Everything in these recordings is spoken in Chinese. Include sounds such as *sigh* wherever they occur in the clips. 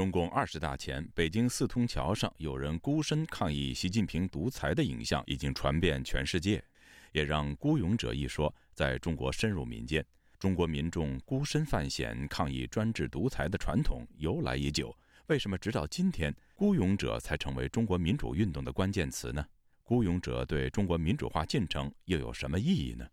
中共二十大前，北京四通桥上有人孤身抗议习近平独裁的影像已经传遍全世界，也让“孤勇者”一说在中国深入民间。中国民众孤身犯险抗议专制独裁的传统由来已久，为什么直到今天“孤勇者”才成为中国民主运动的关键词呢？“孤勇者”对中国民主化进程又有什么意义呢？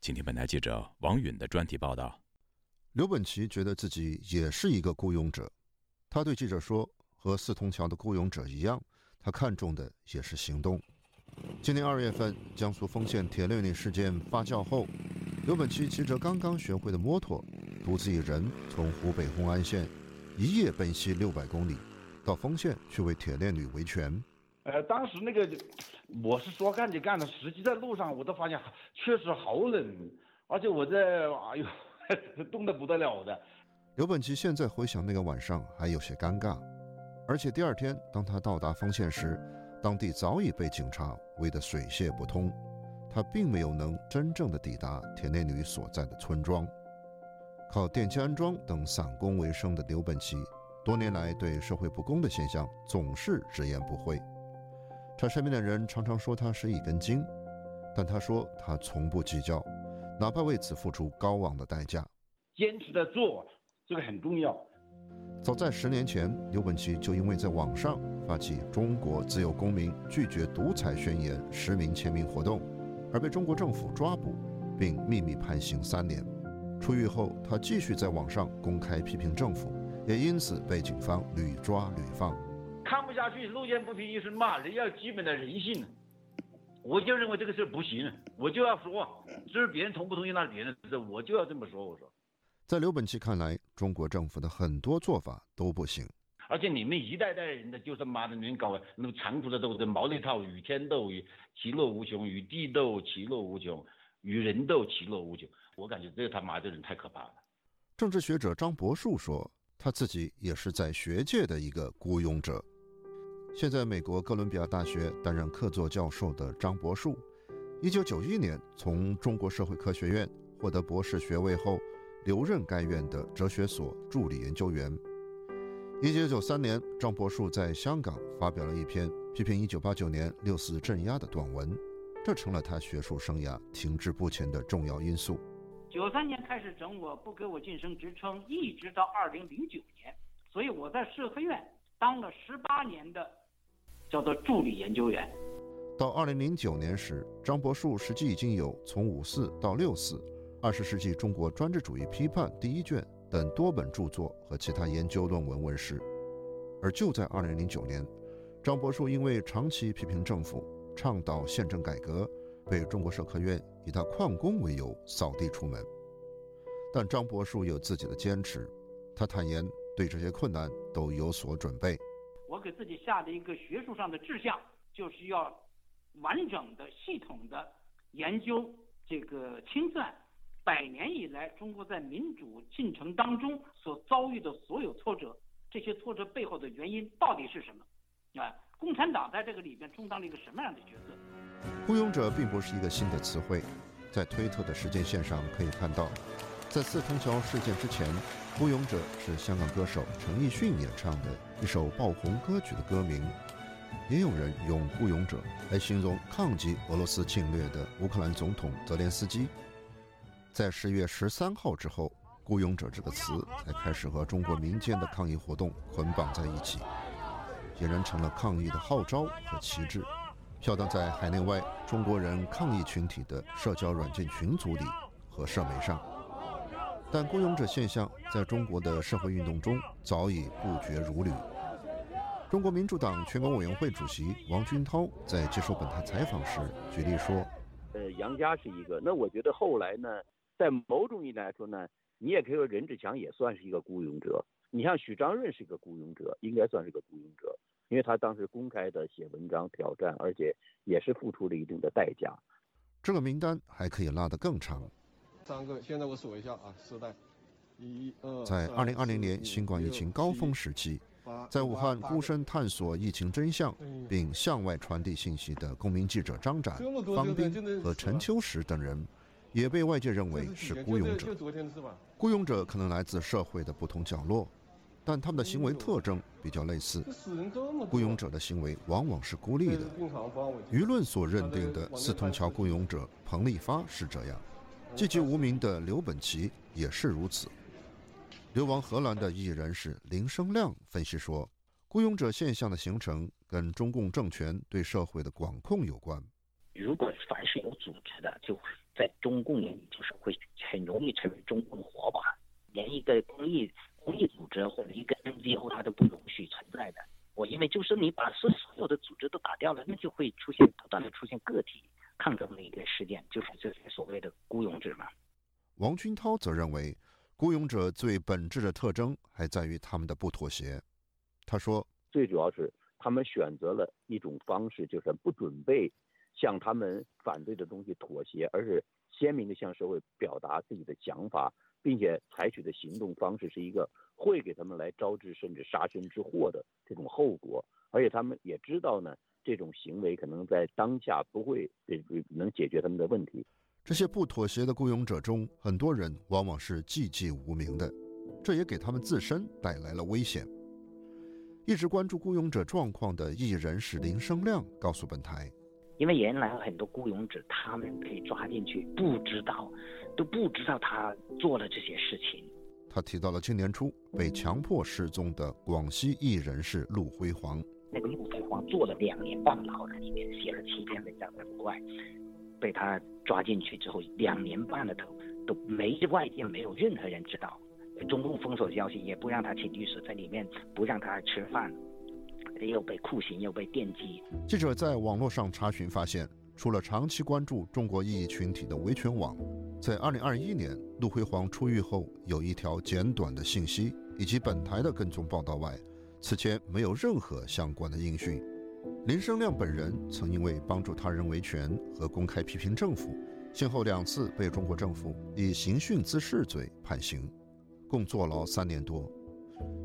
请听本台记者王允的专题报道。刘本奇觉得自己也是一个孤勇者，他对记者说：“和四通桥的雇佣者一样，他看重的也是行动。”今年二月份，江苏丰县铁链女事件发酵后。刘本奇骑着刚刚学会的摩托，独自一人从湖北红安县一夜奔袭六百公里，到丰县去为铁链女维权。呃，当时那个我是说干就干了，实际在路上我都发现确实好冷，而且我在哎呦 *laughs* 冻得不得了的。刘本奇现在回想那个晚上还有些尴尬，而且第二天当他到达丰县时，当地早已被警察围得水泄不通。他并没有能真正的抵达铁内女所在的村庄，靠电器安装等散工为生的刘本奇，多年来对社会不公的现象总是直言不讳。他身边的人常常说他是一根筋，但他说他从不计较，哪怕为此付出高昂的代价。坚持的做，这个很重要。早在十年前，刘本奇就因为在网上发起“中国自由公民拒绝独裁宣言”实名签名活动。而被中国政府抓捕，并秘密判刑三年。出狱后，他继续在网上公开批评政府，也因此被警方屡抓屡放。看不下去，路见不平一声骂，人要基本的人性。我就认为这个事不行，我就要说，这是别人同不同意那是别人的事，我就要这么说。我说，在刘本奇看来，中国政府的很多做法都不行。而且你们一代代人的，就是妈的，你们搞那么残酷的斗争，毛那套与天斗，与其乐无穷，与地斗其乐无穷，与人斗其乐无穷。我感觉这他妈的人太可怕了。政治学者张博树说，他自己也是在学界的一个孤勇者。现在美国哥伦比亚大学担任客座教授的张博树，一九九一年从中国社会科学院获得博士学位后，留任该院的哲学所助理研究员。一九九三年，张伯树在香港发表了一篇批评一九八九年六四镇压的短文，这成了他学术生涯停滞不前的重要因素。九三年开始整我，不给我晋升职称，一直到二零零九年，所以我在社科院当了十八年的叫做助理研究员。到二零零九年时，张伯树实际已经有从五四到六四，二十世纪中国专制主义批判第一卷。等多本著作和其他研究论文问世，而就在2009年，张伯树因为长期批评政府、倡导宪政改革，被中国社科院以他旷工为由扫地出门。但张伯树有自己的坚持，他坦言对这些困难都有所准备。我给自己下的一个学术上的志向，就是要完整的、系统的研究这个清算。百年以来，中国在民主进程当中所遭遇的所有挫折，这些挫折背后的原因到底是什么？啊，共产党在这个里边充当了一个什么样的角色？孤勇者并不是一个新的词汇，在推特的时间线上可以看到，在四通桥事件之前，孤勇者是香港歌手陈奕迅演唱的一首爆红歌曲的歌名，也有人用孤勇者来形容抗击俄罗斯侵略的乌克兰总统泽连斯基。在十月十三号之后，“孤勇者”这个词才开始和中国民间的抗议活动捆绑在一起，俨然成了抗议的号召和旗帜，飘荡在海内外中国人抗议群体的社交软件群组里和社媒上。但“孤勇者”现象在中国的社会运动中早已不绝如缕。中国民主党全国委员会主席王军涛在接受本台采访时举例说：“呃，杨家是一个，那我觉得后来呢？”在某种意义来说呢，你也可以说任志强也算是一个孤勇者。你像许章润是一个孤勇者，应该算是个孤勇者，因为他当时公开的写文章挑战，而且也是付出了一定的代价。这个名单还可以拉得更长。三个，现在我数一下啊，四代，一、二。在二零二零年新冠疫情高峰时期，在武汉孤身探索疫情真相并向外传递信息的公民记者张展、方斌和陈秋实等人。也被外界认为是孤勇者。孤勇者可能来自社会的不同角落，但他们的行为特征比较类似。雇佣者的行为往往是孤立的。舆论所认定的四通桥雇佣者彭立发是这样，籍籍无名的刘本奇也是如此。流亡荷兰的艺人是林生亮分析说，雇佣者现象的形成跟中共政权对社会的管控有关。如果凡是有组织的，就在中共眼里就是会很容易成为中共的活靶，连一个公益公益组织或者一个 NGO 它都不容许存在的。我因为就是你把所所有的组织都打掉了，那就会出现不断的出现个体抗争的一个事件，就是这些所谓的孤勇者嘛。王军涛则认为，孤勇者最本质的特征还在于他们的不妥协。他说，最主要是他们选择了一种方式，就是不准备。向他们反对的东西妥协，而是鲜明的向社会表达自己的想法，并且采取的行动方式是一个会给他们来招致甚至杀身之祸的这种后果。而且他们也知道呢，这种行为可能在当下不会能解决他们的问题。这些不妥协的雇佣者中，很多人往往是寂寂无名的，这也给他们自身带来了危险。一直关注雇佣者状况的艺人是林生亮告诉本台。因为原来很多雇佣者，他们被抓进去，不知道，都不知道他做了这些事情。他提到了今年初被强迫失踪的广西艺人是陆辉煌。那个陆辉煌坐了两年半牢在里面，写了七篇文章在国外，被他抓进去之后，两年半了都都没外界没有任何人知道，中共封锁消息，也不让他请律师，在里面不让他吃饭。又被酷刑，又被电击。记者在网络上查询发现，除了长期关注中国异议群体的维权网，在2021年陆辉煌出狱后有一条简短的信息，以及本台的跟踪报道外，此前没有任何相关的音讯。林生亮本人曾因为帮助他人维权和公开批评政府，先后两次被中国政府以刑讯滋事罪判刑，共坐牢三年多。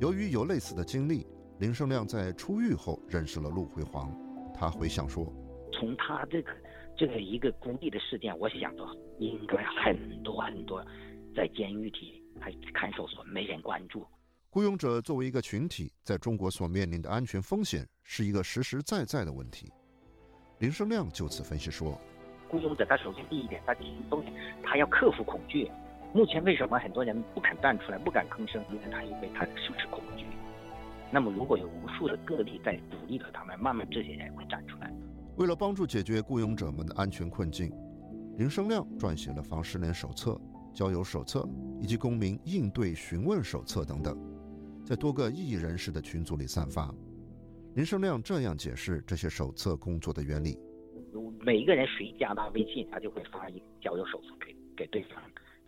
由于有类似的经历。林胜亮在出狱后认识了陆辉煌，他回想说：“从他这个这个一个孤立的事件，我想到应该很多很多在监狱里还看守所没人关注。雇佣者作为一个群体，在中国所面临的安全风险是一个实实在在的问题。”林胜亮就此分析说：“雇佣者他首先第一点，他第一风险，他要克服恐惧。目前为什么很多人不敢站出来，不敢吭声？因为他因为他是不是恐惧？”那么，如果有无数的个例在鼓励着他们，慢慢这些人会站出来。为了帮助解决雇佣者们的安全困境，林生亮撰写了防失联手册、交友手册以及公民应对询问手册等等，在多个异议人士的群组里散发。林生亮这样解释这些手册工作的原理：每一个人谁加他微信，他就会发一交友手册给给对方。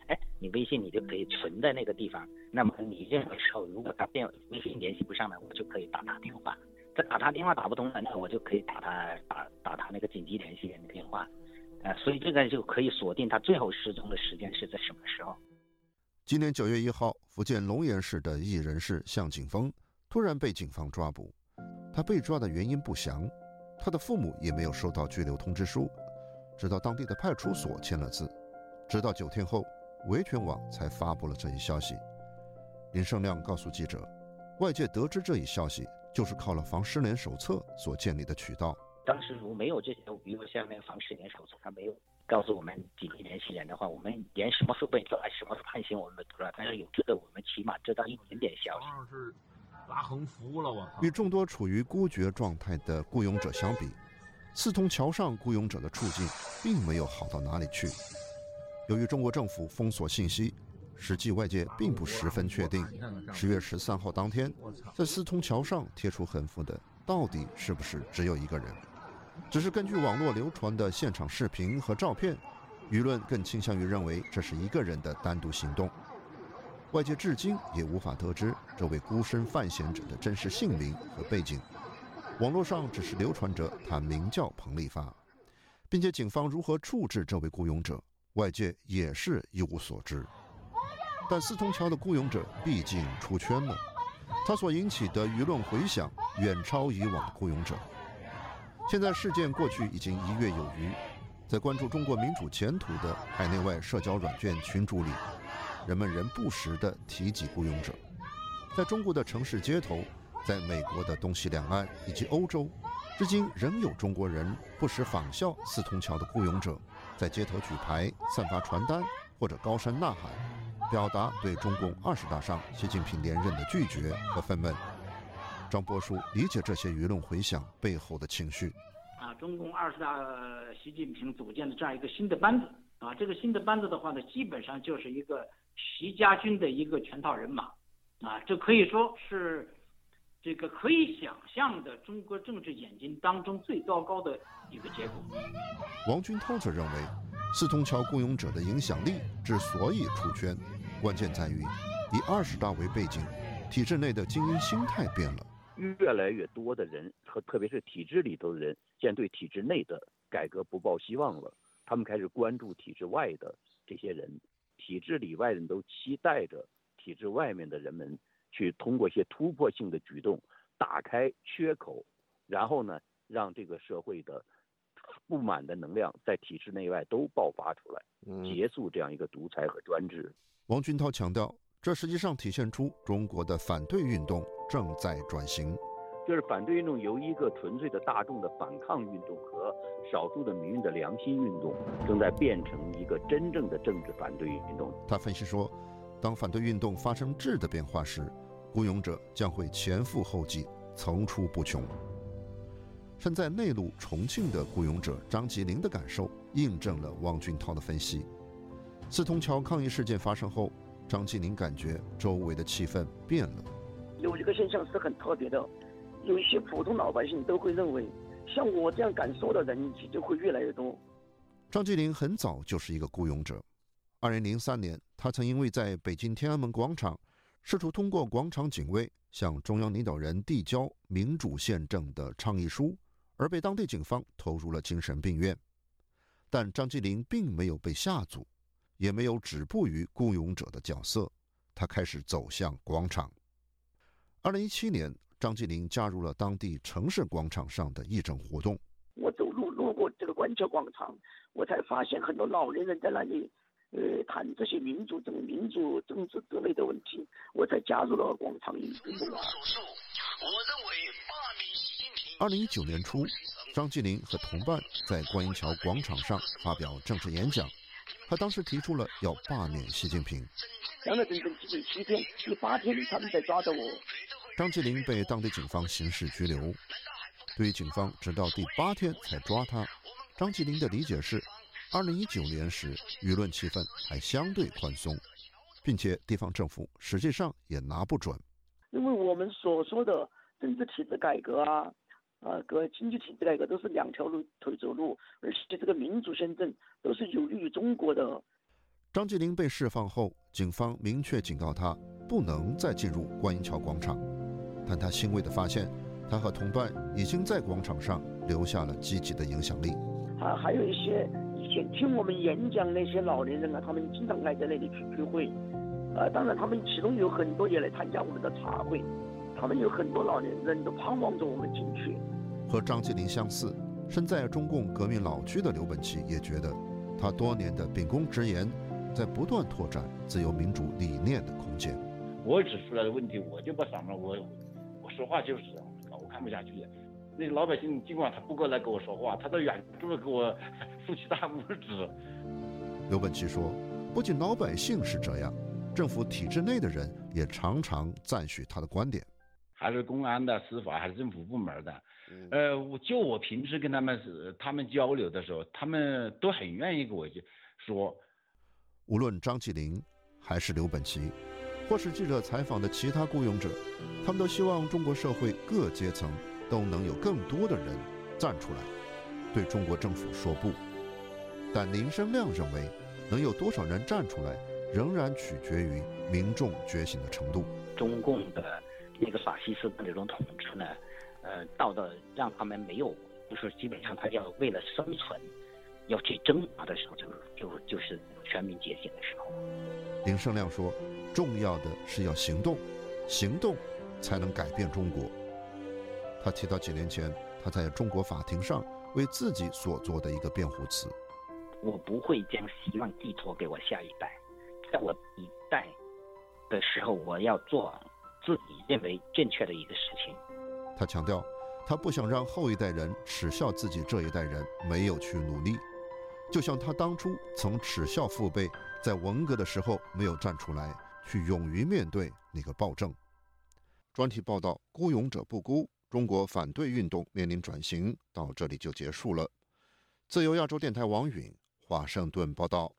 哎，你微信你就可以存在那个地方。那么你任何时候，如果他电微信联系不上了，我就可以打他电话。再打他电话打不通了，那我就可以打他打打他那个紧急联系人的电话。呃，所以这个就可以锁定他最后失踪的时间是在什么时候。今年九月一号，福建龙岩市的艺人士向景峰突然被警方抓捕。他被抓的原因不详，他的父母也没有收到拘留通知书，直到当地的派出所签了字，直到九天后。维权网才发布了这一消息。林胜亮告诉记者，外界得知这一消息，就是靠了防失联手册所建立的渠道。当时如果没有这些，比如像那个防失联手册，他没有告诉我们紧急联系人的话，我们连什么时候被抓、什么时候判刑，我们都不知道。但是有这个，我们起码知道一点点消息。是拉横幅了，我。与众多处于孤绝状态的雇佣者相比，四通桥上雇佣者的处境并没有好到哪里去。由于中国政府封锁信息，实际外界并不十分确定。十月十三号当天，在四通桥上贴出横幅的到底是不是只有一个人？只是根据网络流传的现场视频和照片，舆论更倾向于认为这是一个人的单独行动。外界至今也无法得知这位孤身犯险者的真实姓名和背景。网络上只是流传着他名叫彭立发，并且警方如何处置这位雇佣者？外界也是一无所知，但四通桥的雇佣者毕竟出圈了，他所引起的舆论回响远超以往的雇佣者。现在事件过去已经一月有余，在关注中国民主前途的海内外社交软件群组里，人们仍不时地提及雇佣者。在中国的城市街头，在美国的东西两岸以及欧洲，至今仍有中国人不时仿效四通桥的雇佣者，在街头举牌、散发传单或者高声呐喊，表达对中共二十大上习近平连任的拒绝和愤懑。张波叔理解这些舆论回响背后的情绪。啊，中共二十大习近平组建的这样一个新的班子啊，这个新的班子的话呢，基本上就是一个习家军的一个全套人马啊，这可以说是这个可以想象的中国政治演进当中最糟糕的一个结果。王军涛则认为，四通桥雇佣者的影响力之所以出圈，关键在于以二十大为背景，体制内的精英心态变了。越来越多的人和特别是体制里头的人，现在对体制内的改革不抱希望了。他们开始关注体制外的这些人，体制里外人都期待着体制外面的人们去通过一些突破性的举动打开缺口，然后呢，让这个社会的不满的能量在体制内外都爆发出来，结束这样一个独裁和专制。王军涛强调。这实际上体现出中国的反对运动正在转型，就是反对运动由一个纯粹的大众的反抗运动和少数的民运的良心运动，正在变成一个真正的政治反对运动。他分析说，当反对运动发生质的变化时，雇佣者将会前赴后继，层出不穷。身在内陆重庆的雇佣者张吉林的感受，印证了汪俊涛的分析。四通桥抗议事件发生后。张继林感觉周围的气氛变了，有一个现象是很特别的，有一些普通老百姓都会认为，像我这样敢说的人就会越来越多。张继林很早就是一个雇佣者，二零零三年，他曾因为在北京天安门广场试图通过广场警卫向中央领导人递交民主宪政的倡议书，而被当地警方投入了精神病院。但张继林并没有被吓阻。也没有止步于雇佣者的角色，他开始走向广场。二零一七年，张继林加入了当地城市广场上的义诊活动。我走路路过这个观桥广场，我才发现很多老年人在那里，呃，谈这些民主政、民族政治之类的问题，我才加入了广场运动。二零一九年初，张继林和同伴在观音桥广场上发表政治演讲。他当时提出了要罢免习近平。讲了整整七七天，第八天他们才抓到我。张继林被当地警方刑事拘留。对于警方直到第八天才抓他，张继林的理解是：二零一九年时舆论气氛还相对宽松，并且地方政府实际上也拿不准。因为我们所说的政治体制改革啊。啊，各经济体制改革都是两条路腿走路，而且这个民主宪政都是有利于中国的。张继林被释放后，警方明确警告他不能再进入观音桥广场，但他欣慰地发现，他和同伴已经在广场上留下了积极的影响力。啊还有一些听我们演讲那些老年人啊，他们经常爱在那里去聚会，呃，当然他们其中有很多也来参加我们的茶会。他们有很多老年人都盼望着我们进去。和张继林相似，身在中共革命老区的刘本奇也觉得，他多年的秉公直言，在不断拓展自由民主理念的空间。我指出来的问题，我就不闪了，我我说话就是这样，我看不下去。那老百姓尽管他不过来跟我说话，他到远处给我竖起大拇指。刘本奇说，不仅老百姓是这样，政府体制内的人也常常赞许他的观点。还是公安的、司法还是政府部门的，呃，我就我平时跟他们是他们交流的时候，他们都很愿意跟我去说。无论张起灵还是刘本奇，或是记者采访的其他雇佣者，他们都希望中国社会各阶层都能有更多的人站出来，对中国政府说不。但林生亮认为，能有多少人站出来，仍然取决于民众觉醒的程度。中共的。那个法西斯的那种统治呢，呃，到的让他们没有，就是基本上他要为了生存，要去挣扎的时候，就就就是全民觉醒的时候。林胜亮说：“重要的是要行动，行动才能改变中国。”他提到几年前他在中国法庭上为自己所做的一个辩护词：“我不会将希望寄托给我下一代，在我一代的时候，我要做。”自己认为正确的一个事情。他强调，他不想让后一代人耻笑自己这一代人没有去努力，就像他当初曾耻笑父辈在文革的时候没有站出来，去勇于面对那个暴政。专题报道：孤勇者不孤，中国反对运动面临转型。到这里就结束了。自由亚洲电台王允华盛顿报道。